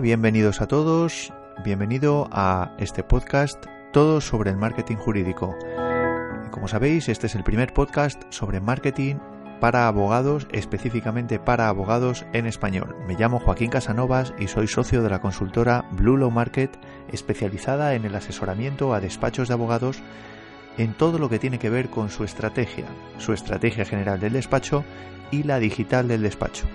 Bienvenidos a todos. Bienvenido a este podcast Todo sobre el marketing jurídico. Como sabéis, este es el primer podcast sobre marketing para abogados, específicamente para abogados en español. Me llamo Joaquín Casanovas y soy socio de la consultora Blue Law Market, especializada en el asesoramiento a despachos de abogados en todo lo que tiene que ver con su estrategia, su estrategia general del despacho y la digital del despacho.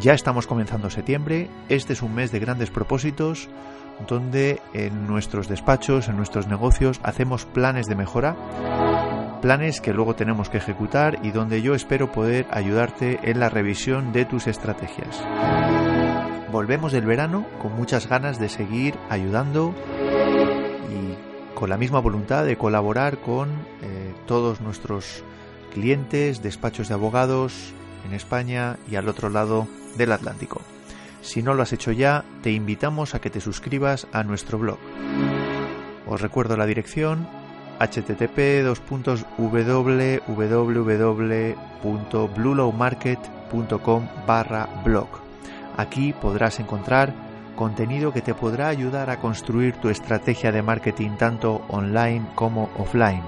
Ya estamos comenzando septiembre, este es un mes de grandes propósitos donde en nuestros despachos, en nuestros negocios hacemos planes de mejora, planes que luego tenemos que ejecutar y donde yo espero poder ayudarte en la revisión de tus estrategias. Volvemos del verano con muchas ganas de seguir ayudando y con la misma voluntad de colaborar con eh, todos nuestros clientes, despachos de abogados en España y al otro lado del Atlántico. Si no lo has hecho ya, te invitamos a que te suscribas a nuestro blog. Os recuerdo la dirección http www.bluelowmarket.com barra blog. Aquí podrás encontrar contenido que te podrá ayudar a construir tu estrategia de marketing tanto online como offline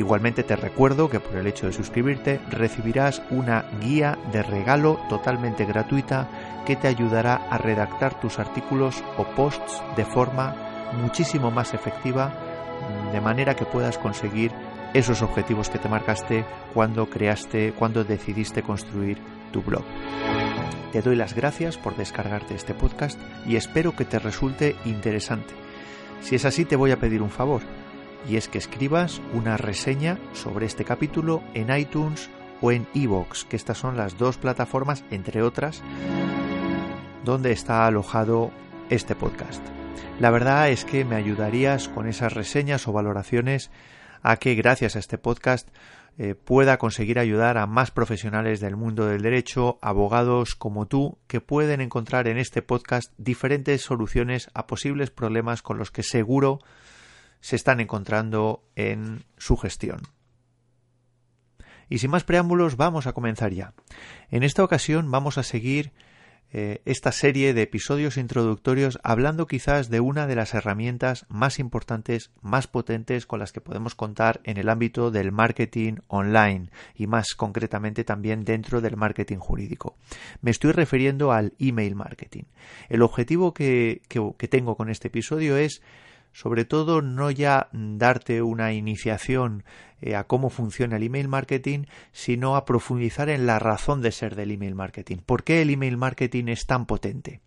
Igualmente te recuerdo que por el hecho de suscribirte recibirás una guía de regalo totalmente gratuita que te ayudará a redactar tus artículos o posts de forma muchísimo más efectiva de manera que puedas conseguir esos objetivos que te marcaste cuando creaste, cuando decidiste construir tu blog. Te doy las gracias por descargarte este podcast y espero que te resulte interesante. Si es así, te voy a pedir un favor y es que escribas una reseña sobre este capítulo en iTunes o en iVoox, que estas son las dos plataformas, entre otras, donde está alojado este podcast. La verdad es que me ayudarías con esas reseñas o valoraciones a que gracias a este podcast eh, pueda conseguir ayudar a más profesionales del mundo del derecho, abogados como tú, que pueden encontrar en este podcast diferentes soluciones a posibles problemas con los que seguro se están encontrando en su gestión. Y sin más preámbulos, vamos a comenzar ya. En esta ocasión vamos a seguir eh, esta serie de episodios introductorios hablando quizás de una de las herramientas más importantes, más potentes con las que podemos contar en el ámbito del marketing online y más concretamente también dentro del marketing jurídico. Me estoy refiriendo al email marketing. El objetivo que tengo con este episodio es sobre todo no ya darte una iniciación eh, a cómo funciona el email marketing, sino a profundizar en la razón de ser del email marketing. ¿Por qué el email marketing es tan potente?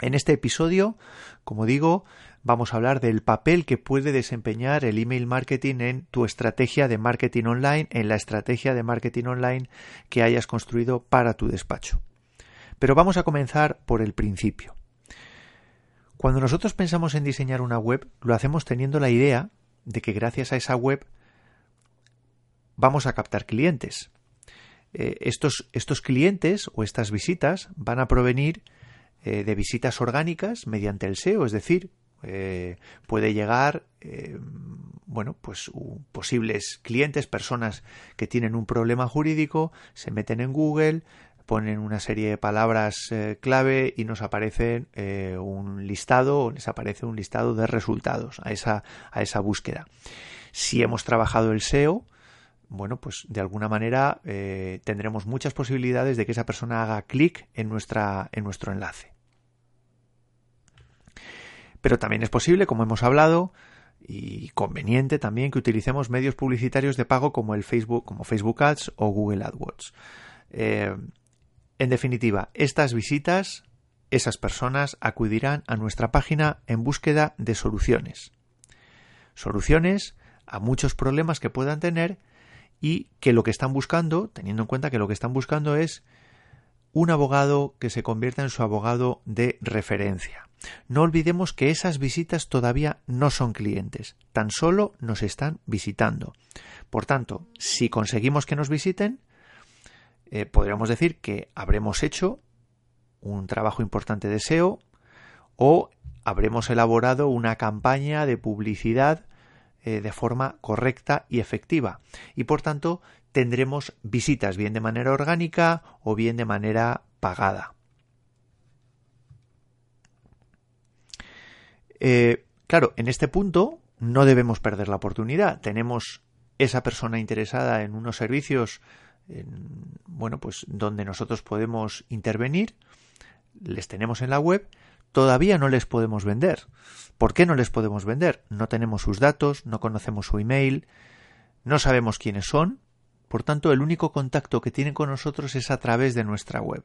En este episodio, como digo, vamos a hablar del papel que puede desempeñar el email marketing en tu estrategia de marketing online, en la estrategia de marketing online que hayas construido para tu despacho. Pero vamos a comenzar por el principio. Cuando nosotros pensamos en diseñar una web, lo hacemos teniendo la idea de que gracias a esa web vamos a captar clientes. Eh, estos, estos, clientes o estas visitas van a provenir eh, de visitas orgánicas mediante el SEO, es decir, eh, puede llegar, bueno, pues posibles clientes, personas que tienen un problema jurídico, se meten en Google, ponen una serie de palabras eh, clave y nos aparece eh, un listado o les aparece un listado de resultados a esa, a esa búsqueda. Si hemos trabajado el SEO, bueno, pues de alguna manera eh, tendremos muchas posibilidades de que esa persona haga clic en, en nuestro enlace. Pero también es posible, como hemos hablado, y conveniente también que utilicemos medios publicitarios de pago como el Facebook, como Facebook Ads o Google AdWords En definitiva, estas visitas, esas personas acudirán a nuestra página en búsqueda de soluciones. Soluciones a muchos problemas que puedan tener y que lo que están buscando, teniendo en cuenta que lo que están buscando es un abogado que se convierta en su abogado de referencia. No olvidemos que esas visitas todavía no son clientes, tan solo nos están visitando. Por tanto, si conseguimos que nos visiten, eh, podríamos decir que habremos hecho un trabajo importante de SEO o habremos elaborado una campaña de publicidad eh, de forma correcta y efectiva. Y por tanto tendremos visitas bien de manera orgánica o bien de manera pagada. Eh, claro, en este punto no debemos perder la oportunidad. Tenemos esa persona interesada en unos servicios, bueno, pues donde nosotros podemos intervenir, les tenemos en la web, todavía no les podemos vender. ¿Por qué no les podemos vender? No tenemos sus datos, no conocemos su email, no sabemos quiénes son, por tanto el único contacto que tienen con nosotros es a través de nuestra web.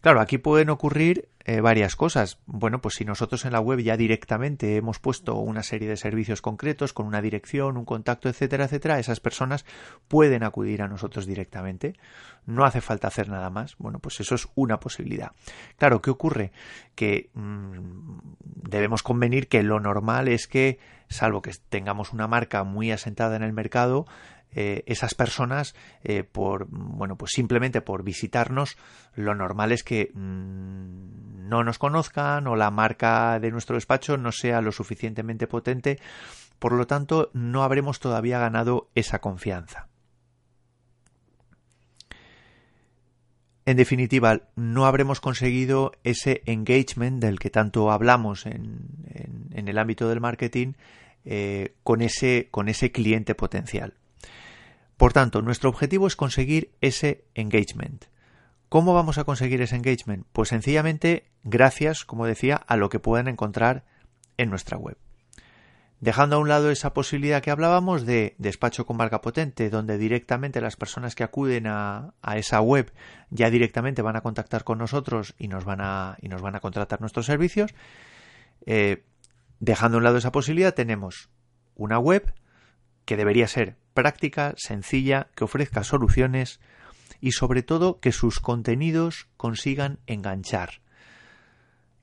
Claro, aquí pueden ocurrir eh, varias cosas. Bueno, pues si nosotros en la web ya directamente hemos puesto una serie de servicios concretos con una dirección, un contacto, etcétera, etcétera, esas personas pueden acudir a nosotros directamente. No hace falta hacer nada más. Bueno, pues eso es una posibilidad. Claro, ¿qué ocurre? Que mmm, debemos convenir que lo normal es que, salvo que tengamos una marca muy asentada en el mercado, eh, esas personas eh, por bueno pues simplemente por visitarnos lo normal es que mm, no nos conozcan o la marca de nuestro despacho no sea lo suficientemente potente por lo tanto no habremos todavía ganado esa confianza En definitiva, no habremos conseguido ese engagement del que tanto hablamos en, el ámbito del marketing eh, con, ese, con ese cliente potencial. Por tanto, nuestro objetivo es conseguir ese engagement. ¿Cómo vamos a conseguir ese engagement? Pues sencillamente gracias, como decía, a lo que puedan encontrar en nuestra web. Dejando a un lado esa posibilidad que hablábamos de despacho con marca potente, donde directamente las personas que acuden a, esa web ya directamente van a contactar con nosotros y nos van a, y nos van a contratar nuestros servicios, eh, dejando a un lado esa posibilidad, tenemos una web que debería ser práctica, sencilla, que ofrezca soluciones y sobre todo que sus contenidos consigan enganchar.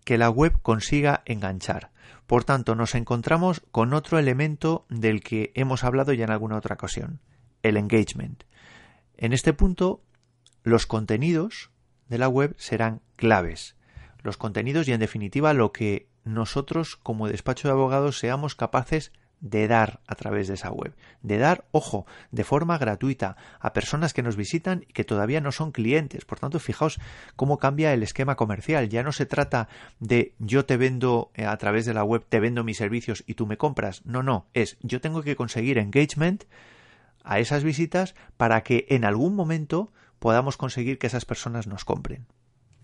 Que la web consiga enganchar. Por tanto, nos encontramos con otro elemento del que hemos hablado ya en alguna otra ocasión, el engagement. En este punto, los contenidos de la web serán claves. Los contenidos y, en definitiva, lo que nosotros como despacho de abogados seamos capaces de dar a través de esa web. De dar, ojo, de forma gratuita a personas que nos visitan y que todavía no son clientes. Por tanto, fijaos cómo cambia el esquema comercial. Ya no se trata de yo te vendo eh, a través de la web, te vendo mis servicios y tú me compras. No, no, es yo tengo que conseguir engagement a esas visitas para que en algún momento podamos conseguir que esas personas nos compren.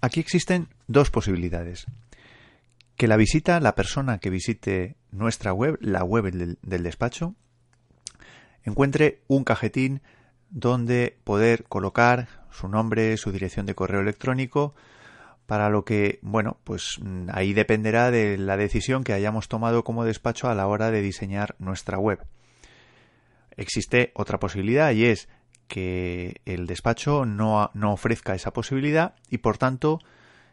Aquí existen dos posibilidades que la visita, la persona que visite nuestra web, la web del, despacho, encuentre un cajetín donde poder colocar su nombre, su dirección de correo electrónico, para lo que, bueno, pues mm, ahí dependerá de la decisión que hayamos tomado como despacho a la hora de diseñar nuestra web. Existe otra posibilidad y es que el despacho no, no ofrezca esa posibilidad y por tanto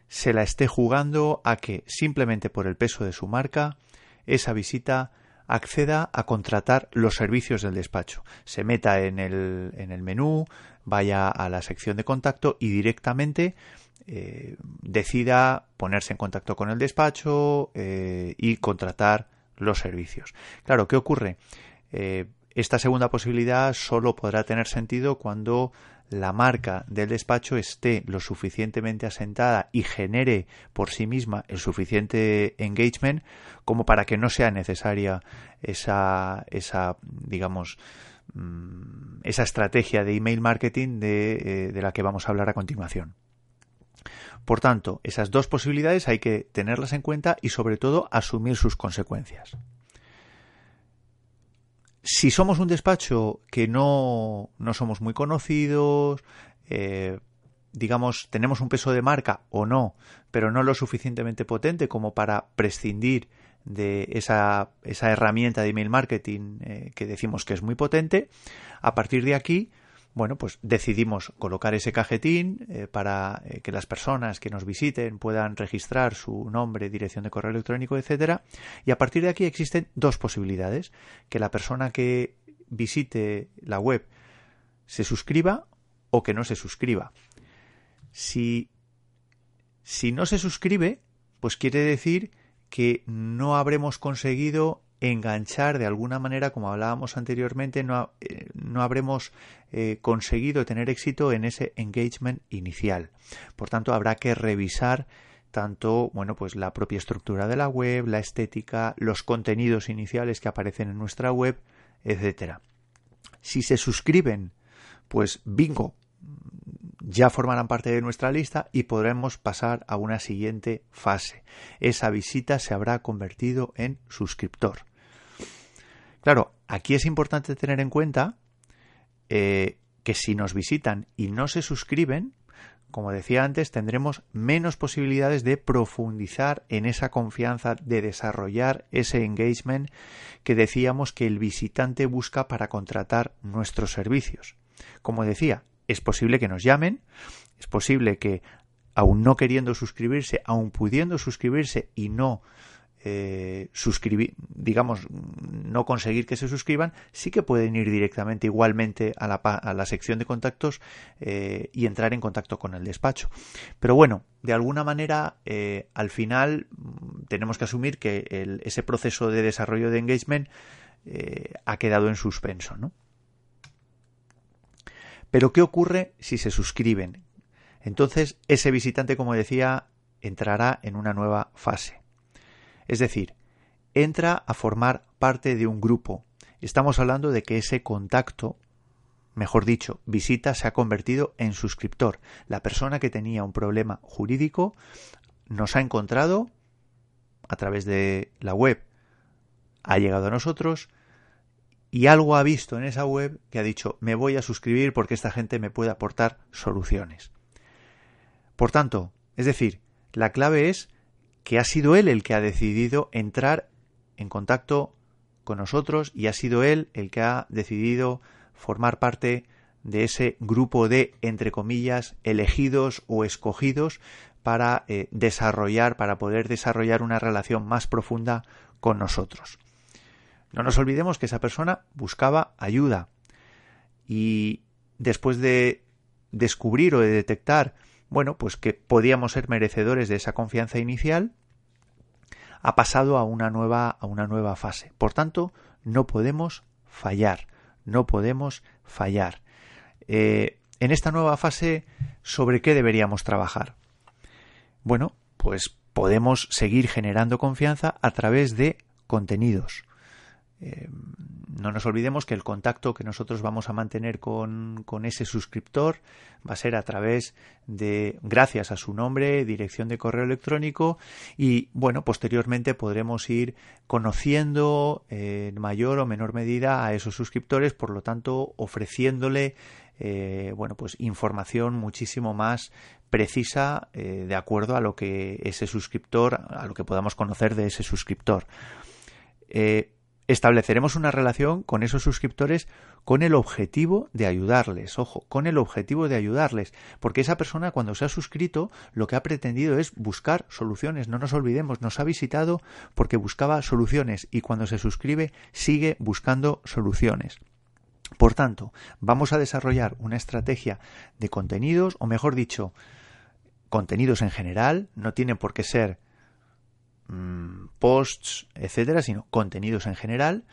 se la esté jugando a que simplemente por el peso de su marca esa visita acceda a contratar los servicios del despacho. Se meta en el, en el menú, vaya a la sección de contacto y directamente eh, decida ponerse en contacto con el despacho eh, y contratar los servicios. Claro, ¿qué ocurre? Eh, esta segunda posibilidad solo podrá tener sentido cuando la marca del despacho esté lo suficientemente asentada y genere por sí misma el suficiente engagement como para que no sea necesaria esa, esa digamos, mm, esa estrategia de email marketing de, eh, de la que vamos a hablar a continuación. Por tanto, esas dos posibilidades hay que tenerlas en cuenta y sobre todo asumir sus consecuencias si somos un despacho que no, no somos muy conocidos, eh, digamos, tenemos un peso de marca o no, pero no lo suficientemente potente como para prescindir de esa, esa herramienta de email marketing eh, que decimos que es muy potente, a partir de aquí, bueno, pues decidimos colocar ese cajetín eh, para eh, que las personas que nos visiten puedan registrar su nombre, dirección de correo electrónico, etcétera. Y a partir de aquí existen dos posibilidades: que la persona que visite la web se suscriba o que no se suscriba. Si, si no se suscribe, pues quiere decir que no habremos conseguido enganchar de alguna manera, como hablábamos anteriormente, no, eh, no habremos eh, conseguido tener éxito en ese engagement inicial. Por tanto, habrá que revisar tanto, bueno, pues la propia estructura de la web, la estética, los contenidos iniciales que aparecen en nuestra web, etcétera. Si se suscriben, pues bingo, ya formarán parte de nuestra lista y podremos pasar a una siguiente fase. Esa visita se habrá convertido en suscriptor. Claro, aquí es importante tener en cuenta eh, que si nos visitan y no se suscriben, como decía antes, tendremos menos posibilidades de profundizar en esa confianza, de desarrollar ese engagement que decíamos que el visitante busca para contratar nuestros servicios. Como decía, es posible que nos llamen, es posible que aun no queriendo suscribirse, aun pudiendo suscribirse y no eh, suscribir, digamos, no conseguir que se suscriban, sí que pueden ir directamente igualmente a la, a la sección de contactos eh, y entrar en contacto con el despacho. Pero bueno, de alguna manera, eh, al final mm, tenemos que asumir que ese proceso de desarrollo de engagement ha quedado en suspenso, ¿no? Pero ¿qué ocurre si se suscriben? Entonces ese visitante, como decía, entrará en una nueva fase. Es decir, entra a formar parte de un grupo. Estamos hablando de que ese contacto, mejor dicho, visita, se ha convertido en suscriptor. La persona que tenía un problema jurídico nos ha encontrado a través de la web, ha llegado a nosotros, y algo ha visto en esa web que ha dicho me voy a suscribir porque esta gente me puede aportar soluciones. Por tanto, es decir, la clave es que ha sido él el que ha decidido entrar en contacto con nosotros y ha sido él el que ha decidido formar parte de ese grupo de, entre comillas, elegidos o escogidos para eh, desarrollar, para poder desarrollar una relación más profunda con nosotros. No nos olvidemos que esa persona buscaba ayuda y después de descubrir o de detectar, bueno, pues que podíamos ser merecedores de esa confianza inicial, ha pasado a una nueva a una nueva fase. Por tanto, no podemos fallar, no podemos fallar. Eh, en esta nueva fase, ¿sobre qué deberíamos trabajar? Bueno, pues podemos seguir generando confianza a través de contenidos, eh, no nos olvidemos que el contacto que nosotros vamos a mantener con, ese suscriptor va a ser a través de, gracias a su nombre, dirección de correo electrónico y, bueno, posteriormente podremos ir conociendo eh, en mayor o menor medida a esos suscriptores, por lo tanto, ofreciéndole, eh, bueno, pues información muchísimo más precisa de acuerdo a lo que ese suscriptor, a lo que podamos conocer de ese suscriptor estableceremos una relación con esos suscriptores con el objetivo de ayudarles, ojo, con el objetivo de ayudarles, porque esa persona cuando se ha suscrito lo que ha pretendido es buscar soluciones, no nos olvidemos, nos ha visitado porque buscaba soluciones y cuando se suscribe sigue buscando soluciones. Por tanto, vamos a desarrollar una estrategia de contenidos, o mejor dicho, contenidos en general, no tienen por qué ser Mm, posts, etcétera, sino contenidos en general,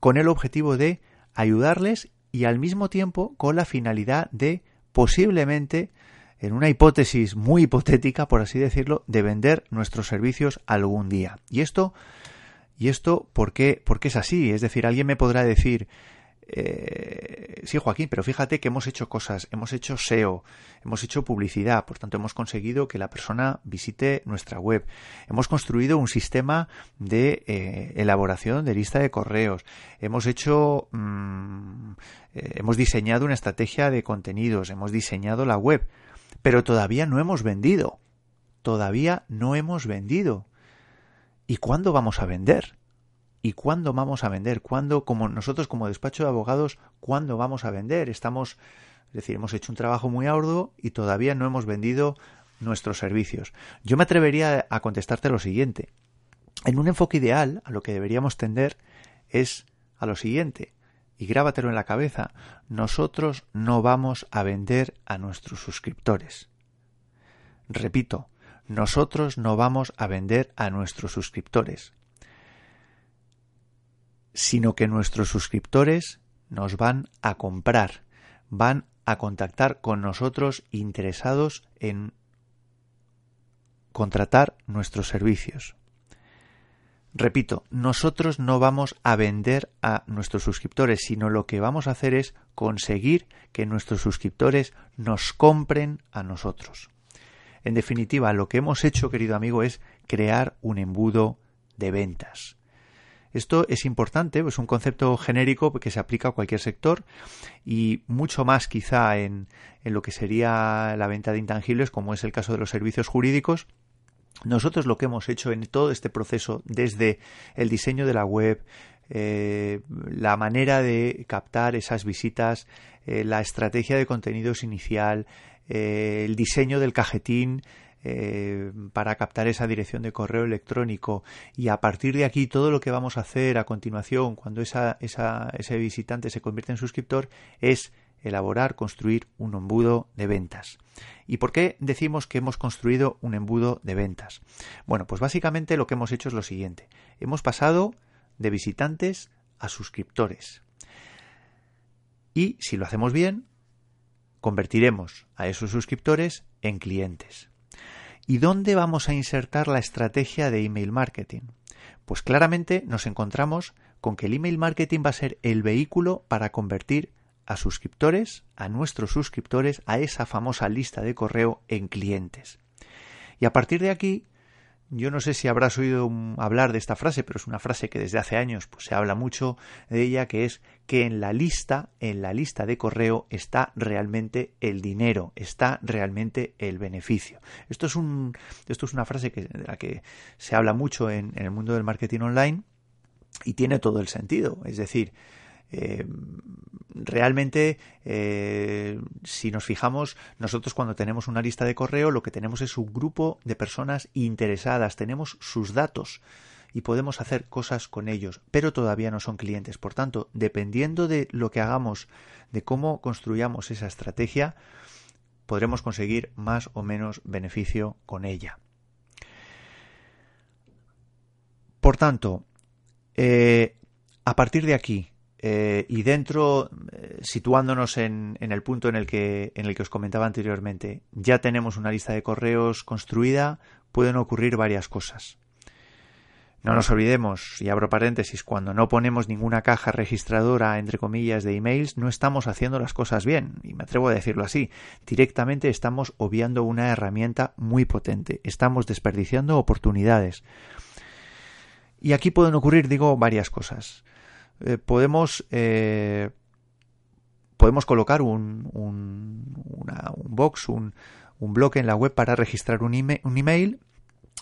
con el objetivo de ayudarles y al mismo tiempo con la finalidad de posiblemente, en una hipótesis muy hipotética, por así decirlo, de vender nuestros servicios algún día. Y esto, y esto, ¿por qué, ¿por qué es así? Es decir, alguien me podrá decir, eh, sí, Joaquín, pero fíjate que hemos hecho cosas, hemos hecho SEO, hemos hecho publicidad, por tanto hemos conseguido que la persona visite nuestra web, hemos construido un sistema de eh, elaboración de lista de correos, hemos hecho, mm, eh, hemos diseñado una estrategia de contenidos, hemos diseñado la web. pero todavía no hemos vendido. Todavía no hemos vendido. ¿Y cuándo vamos a vender? ¿Y cuándo vamos a vender? ¿Cuándo, como nosotros como despacho de abogados, cuándo vamos a vender? Estamos, es decir, hemos hecho un trabajo muy arduo y todavía no hemos vendido nuestros servicios. Yo me atrevería a contestarte lo siguiente. En un enfoque ideal, a lo que deberíamos tender es a lo siguiente, y grábatelo en la cabeza, nosotros no vamos a vender a nuestros suscriptores. Repito, nosotros no vamos a vender a nuestros suscriptores, sino que nuestros suscriptores nos van a comprar, van a contactar con nosotros interesados en contratar nuestros servicios. Repito, nosotros no vamos a vender a nuestros suscriptores, sino lo que vamos a hacer es conseguir que nuestros suscriptores nos compren a nosotros. En definitiva, lo que hemos hecho, querido amigo, es crear un embudo de ventas. Esto es importante, es un concepto genérico que se aplica a cualquier sector y mucho más quizá en, en lo que sería la venta de intangibles, como es el caso de los servicios jurídicos, nosotros lo que hemos hecho en todo este proceso, desde el diseño de la web, eh, la manera de captar esas visitas, eh, la estrategia de contenidos inicial, eh, el diseño del cajetín para captar esa dirección de correo electrónico y a partir de aquí todo lo que vamos a hacer a continuación cuando ese visitante se convierte en suscriptor es elaborar, construir un embudo de ventas. ¿Y por qué decimos que hemos construido un embudo de ventas? Bueno, pues básicamente lo que hemos hecho es lo siguiente. Hemos pasado de visitantes a suscriptores. Y si lo hacemos bien, convertiremos a esos suscriptores en clientes. ¿Y dónde vamos a insertar la estrategia de email marketing? Pues claramente nos encontramos con que el email marketing va a ser el vehículo para convertir a suscriptores, a nuestros suscriptores, a esa famosa lista de correo en clientes. Y a partir de aquí, yo no sé si habrás oído hablar de esta frase, pero es una frase que desde hace años pues, se habla mucho de ella, que es que en la lista, en la lista de correo está realmente el dinero, está realmente el beneficio. Esto es, un, esto es una frase que, de la que se habla mucho en el mundo del marketing online y tiene todo el sentido. Es decir, eh, realmente, eh, si nos fijamos, nosotros cuando tenemos una lista de correo, lo que tenemos es un grupo de personas interesadas, tenemos sus datos y podemos hacer cosas con ellos, pero todavía no son clientes. Por tanto, dependiendo de lo que hagamos, de cómo construyamos esa estrategia, podremos conseguir más o menos beneficio con ella. Por tanto, eh, a partir de aquí, eh, y dentro, eh, situándonos en, el punto en el, que, en el que os comentaba anteriormente, ya tenemos una lista de correos construida, pueden ocurrir varias cosas. No nos olvidemos, y abro paréntesis, cuando no ponemos ninguna caja registradora, entre comillas, de emails, no estamos haciendo las cosas bien, y me atrevo a decirlo así. Directamente estamos obviando una herramienta muy potente, estamos desperdiciando oportunidades. Y aquí pueden ocurrir, digo, varias cosas. Eh, podemos, eh, podemos colocar un, un, un box, un, un, bloque en la web para registrar un, un email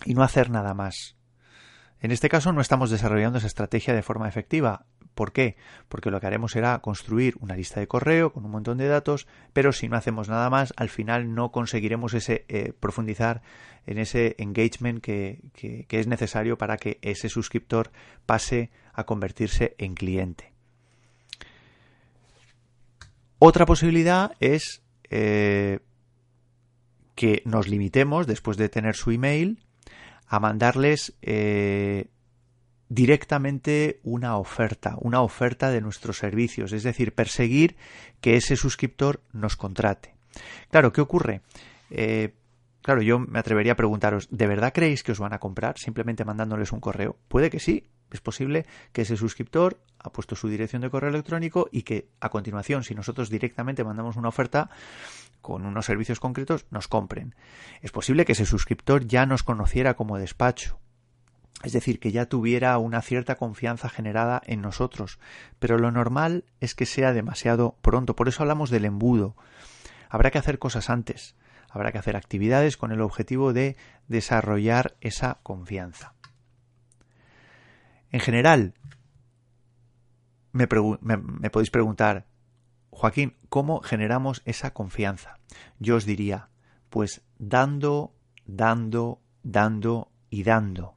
y no hacer nada más. En este caso no estamos desarrollando esa estrategia de forma efectiva. ¿Por qué? Porque lo que haremos será construir una lista de correo con un montón de datos, pero si no hacemos nada más, al final no conseguiremos ese eh, profundizar en ese engagement que, que, es necesario para que ese suscriptor pase a convertirse en cliente. Otra posibilidad es eh, que nos limitemos, después de tener su email, a mandarles eh, directamente una oferta, una oferta de nuestros servicios, es decir, perseguir que ese suscriptor nos contrate. Claro, ¿qué ocurre? Eh, claro, yo me atrevería a preguntaros, ¿de verdad creéis que os van a comprar simplemente mandándoles un correo? Puede que sí, es posible que ese suscriptor ha puesto su dirección de correo electrónico y que a continuación, si nosotros directamente mandamos una oferta con unos servicios concretos, nos compren. Es posible que ese suscriptor ya nos conociera como despacho es decir, que ya tuviera una cierta confianza generada en nosotros. Pero lo normal es que sea demasiado pronto. Por eso hablamos del embudo. Habrá que hacer cosas antes. Habrá que hacer actividades con el objetivo de desarrollar esa confianza. En general, me, podéis preguntar, Joaquín, ¿cómo generamos esa confianza? Yo os diría, pues dando, dando, dando y dando,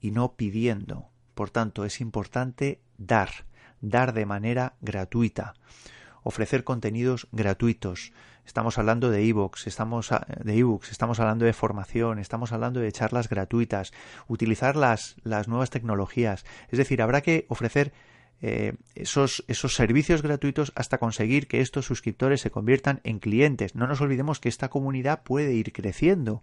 y no pidiendo. Por tanto, es importante dar, dar de manera gratuita, ofrecer contenidos gratuitos. Estamos hablando de ebooks, estamos de ebooks, estamos hablando de formación, estamos hablando de charlas gratuitas, utilizar las, las nuevas tecnologías. Es decir, habrá que ofrecer eh, esos, esos servicios gratuitos hasta conseguir que estos suscriptores se conviertan en clientes. No nos olvidemos que esta comunidad puede ir creciendo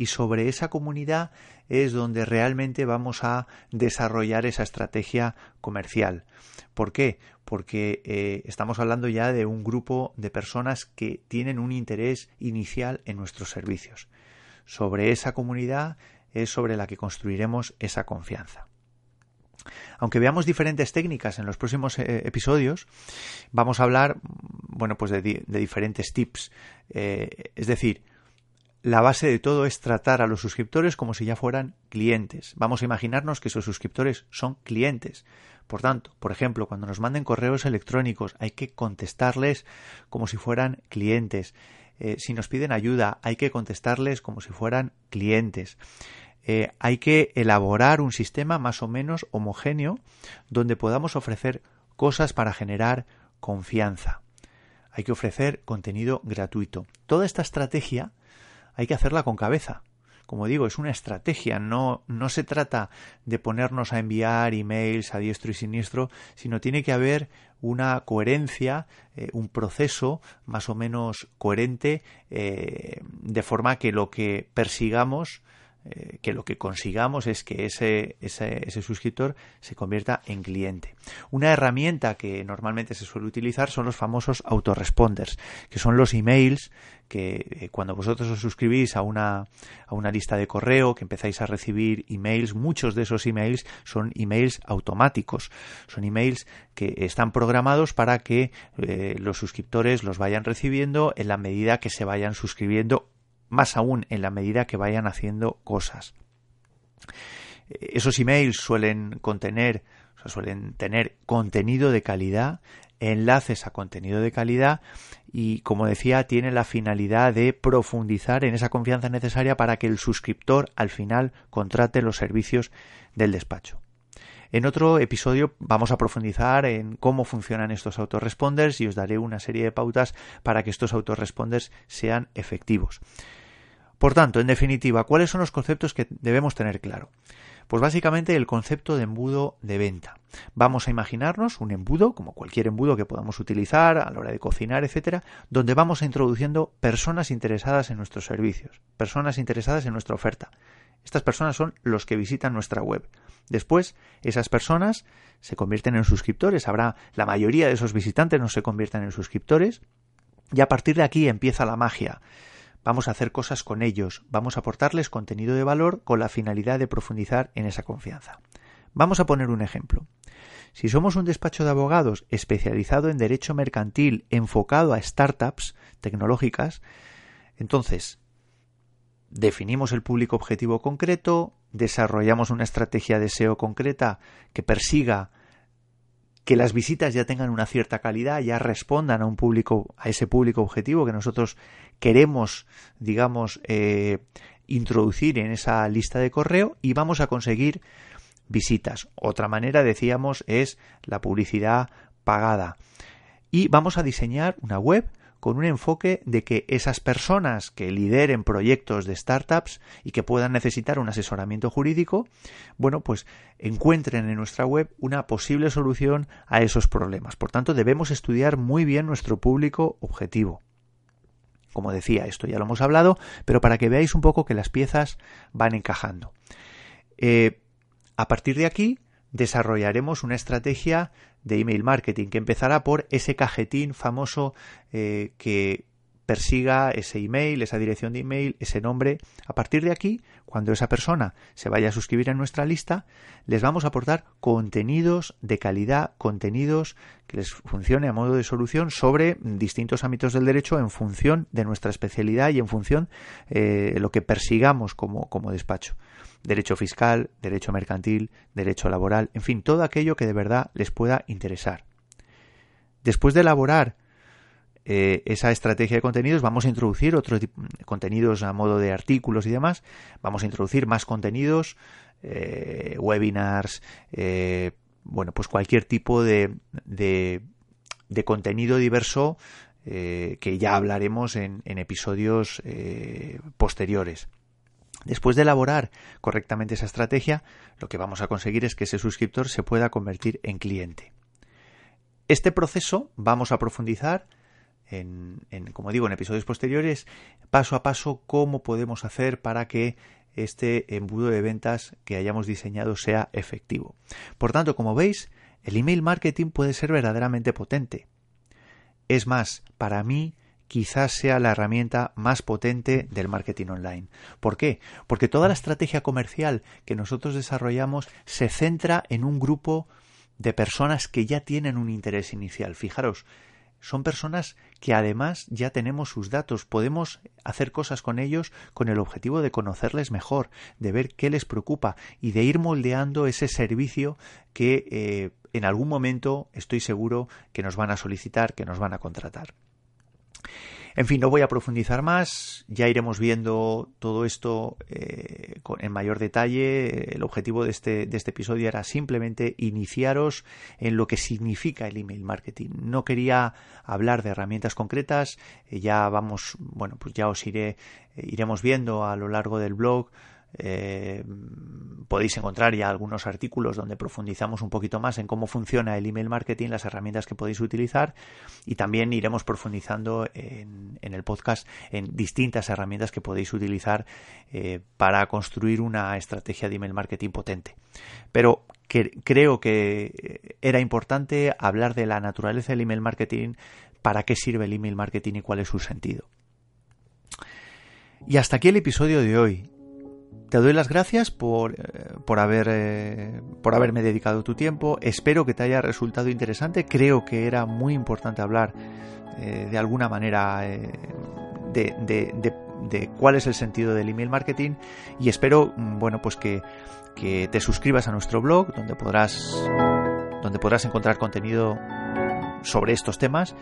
y sobre esa comunidad es donde realmente vamos a desarrollar esa estrategia comercial. ¿Por qué? Porque eh, estamos hablando ya de un grupo de personas que tienen un interés inicial en nuestros servicios. Sobre esa comunidad es sobre la que construiremos esa confianza. Aunque veamos diferentes técnicas en los próximos eh, episodios, vamos a hablar, bueno, pues de, diferentes tips. Eh, es decir, la base de todo es tratar a los suscriptores como si ya fueran clientes. Vamos a imaginarnos que esos suscriptores son clientes. Por tanto, por ejemplo, cuando nos manden correos electrónicos hay que contestarles como si fueran clientes. Eh, si nos piden ayuda hay que contestarles como si fueran clientes. Eh, hay que elaborar un sistema más o menos homogéneo donde podamos ofrecer cosas para generar confianza. Hay que ofrecer contenido gratuito. Toda esta estrategia hay que hacerla con cabeza. Como digo, es una estrategia, no, no se trata de ponernos a enviar emails a diestro y siniestro, sino tiene que haber una coherencia, eh, un proceso más o menos coherente, eh, de forma que lo que persigamos eh, que lo que consigamos es que ese, ese, suscriptor se convierta en cliente. Una herramienta que normalmente se suele utilizar son los famosos autoresponders, que son los emails que eh, cuando vosotros os suscribís a una, a una lista de correo, que empezáis a recibir emails, muchos de esos emails son emails automáticos, son emails que están programados para que eh, los suscriptores los vayan recibiendo en la medida que se vayan suscribiendo más aún en la medida que vayan haciendo cosas. Esos emails suelen contener, suelen tener contenido de calidad, enlaces a contenido de calidad y, como decía, tiene la finalidad de profundizar en esa confianza necesaria para que el suscriptor al final contrate los servicios del despacho. En otro episodio vamos a profundizar en cómo funcionan estos autoresponders y os daré una serie de pautas para que estos autoresponders sean efectivos. Por tanto, en definitiva, ¿cuáles son los conceptos que debemos tener claro? Pues básicamente el concepto de embudo de venta. Vamos a imaginarnos un embudo, como cualquier embudo que podamos utilizar a la hora de cocinar, etcétera, donde vamos introduciendo personas interesadas en nuestros servicios, personas interesadas en nuestra oferta. Estas personas son los que visitan nuestra web. Después, esas personas se convierten en suscriptores. Habrá la mayoría de esos visitantes no se convierten en suscriptores. Y a partir de aquí empieza la magia vamos a hacer cosas con ellos, vamos a aportarles contenido de valor con la finalidad de profundizar en esa confianza. Vamos a poner un ejemplo. Si somos un despacho de abogados especializado en derecho mercantil enfocado a startups tecnológicas, entonces definimos el público objetivo concreto, desarrollamos una estrategia de SEO concreta que persiga que las visitas ya tengan una cierta calidad, ya respondan a un público, a ese público objetivo que nosotros queremos, digamos, eh, introducir en esa lista de correo y vamos a conseguir visitas. Otra manera, decíamos, es la publicidad pagada. Y vamos a diseñar una web con un enfoque de que esas personas que lideren proyectos de startups y que puedan necesitar un asesoramiento jurídico, bueno, pues encuentren en nuestra web una posible solución a esos problemas. Por tanto, debemos estudiar muy bien nuestro público objetivo. Como decía, esto ya lo hemos hablado, pero para que veáis un poco que las piezas van encajando. Eh, a partir de aquí, desarrollaremos una estrategia de email marketing que empezará por ese cajetín famoso eh, que persiga ese email, esa dirección de email, ese nombre. A partir de aquí, cuando esa persona se vaya a suscribir en nuestra lista, les vamos a aportar contenidos de calidad, contenidos que les funcione a modo de solución sobre distintos ámbitos del derecho en función de nuestra especialidad y en función de eh, lo que persigamos como, como despacho. Derecho fiscal, derecho mercantil, derecho laboral, en fin, todo aquello que de verdad les pueda interesar. Después de elaborar eh, esa estrategia de contenidos, vamos a introducir otros contenidos a modo de artículos y demás. Vamos a introducir más contenidos, eh, webinars, eh, bueno, pues cualquier tipo de, de, contenido diverso que ya hablaremos en, en episodios posteriores. Después de elaborar correctamente esa estrategia, lo que vamos a conseguir es que ese suscriptor se pueda convertir en cliente. Este proceso vamos a profundizar en, como digo, en episodios posteriores, paso a paso, cómo podemos hacer para que este embudo de ventas que hayamos diseñado sea efectivo. Por tanto, como veis, el email marketing puede ser verdaderamente potente. Es más, para mí, quizás sea la herramienta más potente del marketing online. ¿Por qué? Porque toda la estrategia comercial que nosotros desarrollamos se centra en un grupo de personas que ya tienen un interés inicial. Fijaros, son personas que además ya tenemos sus datos, podemos hacer cosas con ellos con el objetivo de conocerles mejor, de ver qué les preocupa y de ir moldeando ese servicio que eh, en algún momento estoy seguro que nos van a solicitar, que nos van a contratar. En fin, no voy a profundizar más, ya iremos viendo todo esto eh, en mayor detalle. El objetivo de este, de este episodio era simplemente iniciaros en lo que significa el email marketing. No quería hablar de herramientas concretas, eh, ya vamos, bueno, pues ya os iré, eh, iremos viendo a lo largo del blog eh, podéis encontrar ya algunos artículos donde profundizamos un poquito más en cómo funciona el email marketing, las herramientas que podéis utilizar y también iremos profundizando en, el podcast en distintas herramientas que podéis utilizar eh, para construir una estrategia de email marketing potente. Pero creo que era importante hablar de la naturaleza del email marketing, para qué sirve el email marketing y cuál es su sentido. Y hasta aquí el episodio de hoy. Te doy las gracias por, eh, por, haber, eh, por haberme dedicado tu tiempo. Espero que te haya resultado interesante. Creo que era muy importante hablar eh, de alguna manera de, de, cuál es el sentido del email marketing. Y espero mm, bueno, pues que, que te suscribas a nuestro blog donde podrás, donde podrás encontrar contenido sobre estos temas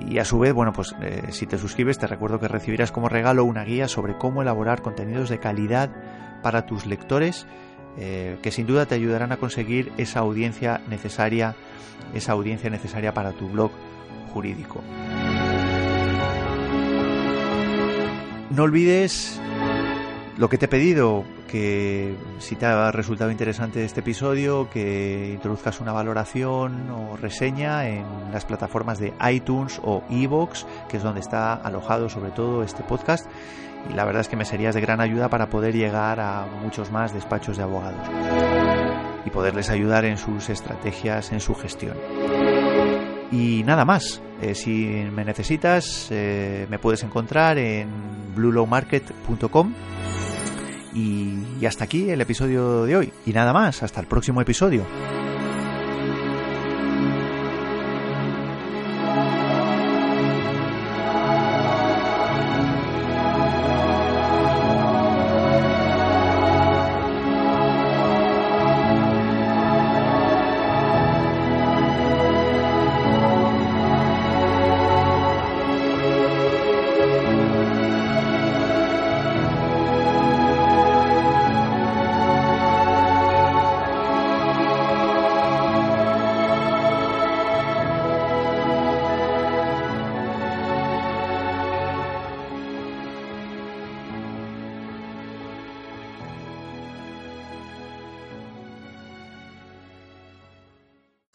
y a su vez, bueno, pues si te suscribes te recuerdo que recibirás como regalo una guía sobre cómo elaborar contenidos de calidad para tus lectores eh, que sin duda te ayudarán a conseguir esa audiencia necesaria, esa audiencia necesaria para tu blog jurídico. No olvides lo que te he pedido, que si te ha resultado interesante este episodio, que introduzcas una valoración o reseña en las plataformas de iTunes o Evox, que es donde está alojado sobre todo este podcast y la verdad es que me serías de gran ayuda para poder llegar a muchos más despachos de abogados y poderles ayudar en sus estrategias, en su gestión. Y nada más, eh, si me necesitas eh, me puedes encontrar en bluelowmarket.com y, y hasta aquí el episodio de hoy. Y nada más, hasta el próximo episodio.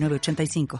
906985.